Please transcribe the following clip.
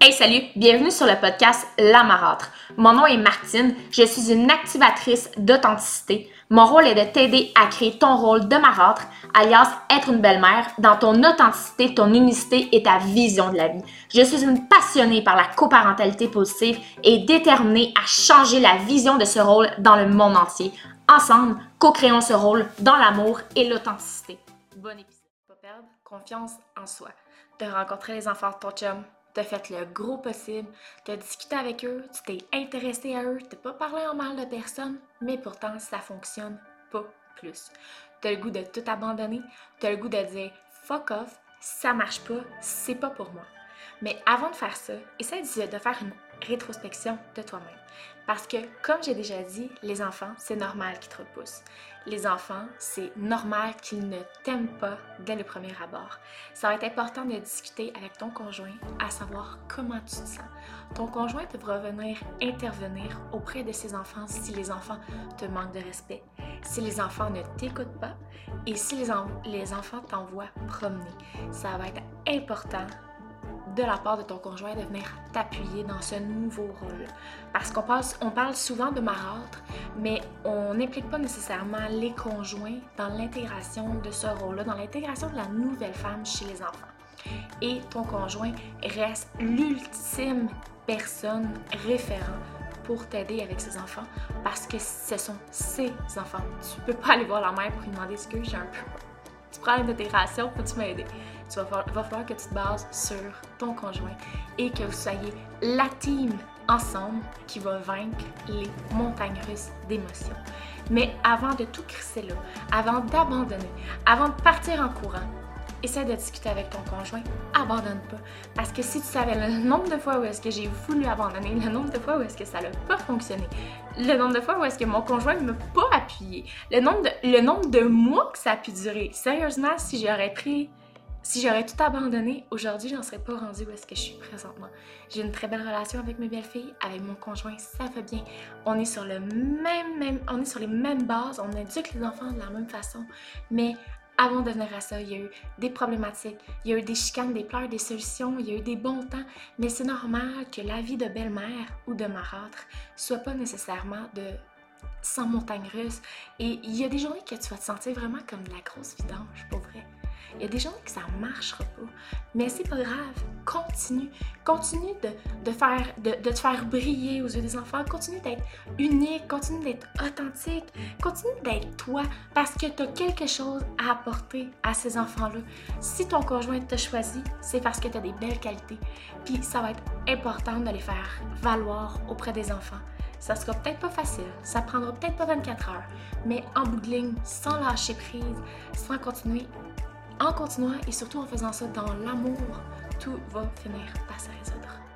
Hey salut, bienvenue sur le podcast La Marâtre. Mon nom est Martine, je suis une activatrice d'authenticité. Mon rôle est de t'aider à créer ton rôle de marâtre, alias être une belle-mère, dans ton authenticité, ton unicité et ta vision de la vie. Je suis une passionnée par la coparentalité positive et déterminée à changer la vision de ce rôle dans le monde entier. Ensemble, co-créons ce rôle dans l'amour et l'authenticité. Bon épisode. Pas perdre confiance en soi. De rencontrer les enfants de ton chum tu fait le gros possible, tu as discuté avec eux, tu t'es intéressé à eux, tu pas parlé en mal de personne, mais pourtant ça fonctionne pas plus. Tu as le goût de tout abandonner, tu as le goût de dire fuck off, ça marche pas, c'est pas pour moi. Mais avant de faire ça, essaie de faire une rétrospection de toi-même. Parce que, comme j'ai déjà dit, les enfants, c'est normal qu'ils te repoussent. Les enfants, c'est normal qu'ils ne t'aiment pas dès le premier abord. Ça va être important de discuter avec ton conjoint à savoir comment tu te sens. Ton conjoint devra venir intervenir auprès de ses enfants si les enfants te manquent de respect, si les enfants ne t'écoutent pas et si les, les enfants t'envoient promener. Ça va être important de la part de ton conjoint de venir t'appuyer dans ce nouveau rôle. Parce qu'on parle, souvent de marâtre, mais on n'implique pas nécessairement les conjoints dans l'intégration de ce rôle-là, dans l'intégration de la nouvelle femme chez les enfants. Et ton conjoint reste l'ultime personne référent pour t'aider avec ses enfants parce que ce sont ses enfants. Tu peux pas aller voir la mère pour lui demander ce que j'ai un peu. Tu prends peux-tu m'aider? Tu vas, va falloir que tu te bases sur ton conjoint et que vous soyez la team ensemble qui va vaincre les montagnes russes d'émotions. Mais avant de tout crisser là, avant d'abandonner, avant de partir en courant, essaie de discuter avec ton conjoint, abandonne pas. Parce que si tu savais le nombre de fois où est-ce que j'ai voulu abandonner, le nombre de fois où est-ce que ça n'a pas fonctionné, le nombre de fois où est-ce que mon conjoint ne m'a pas appuyé, le nombre, de, le nombre de mois que ça a pu durer, sérieusement, si j'aurais pris si j'aurais tout abandonné, aujourd'hui, j'en serais pas rendue où est-ce que je suis présentement. J'ai une très belle relation avec mes belles-filles, avec mon conjoint, ça va bien. On est sur on est sur les mêmes bases, on éduque les enfants de la même façon. Mais avant de venir à ça, il y a eu des problématiques, il y a eu des chicanes, des pleurs, des solutions, il y a eu des bons temps, mais c'est normal que la vie de belle-mère ou de marâtre soit pas nécessairement de sans montagne russe. Et il y a des journées que tu vas te sentir vraiment comme de la grosse vidange, pour vrai. Il y a des gens que ça marchera pas. Mais c'est pas grave. Continue. Continue de, faire, de, de, te faire briller aux yeux des enfants. Continue d'être unique. Continue d'être authentique. Continue d'être toi parce que tu as quelque chose à apporter à ces enfants-là. Si ton conjoint t'a choisi, c'est parce que tu as des belles qualités. Puis ça va être important de les faire valoir auprès des enfants. Ça sera peut-être pas facile, ça prendra peut-être pas 24 heures, mais en bout sans lâcher prise, sans continuer en continuant et surtout en faisant ça dans l'amour, tout va finir par se résoudre.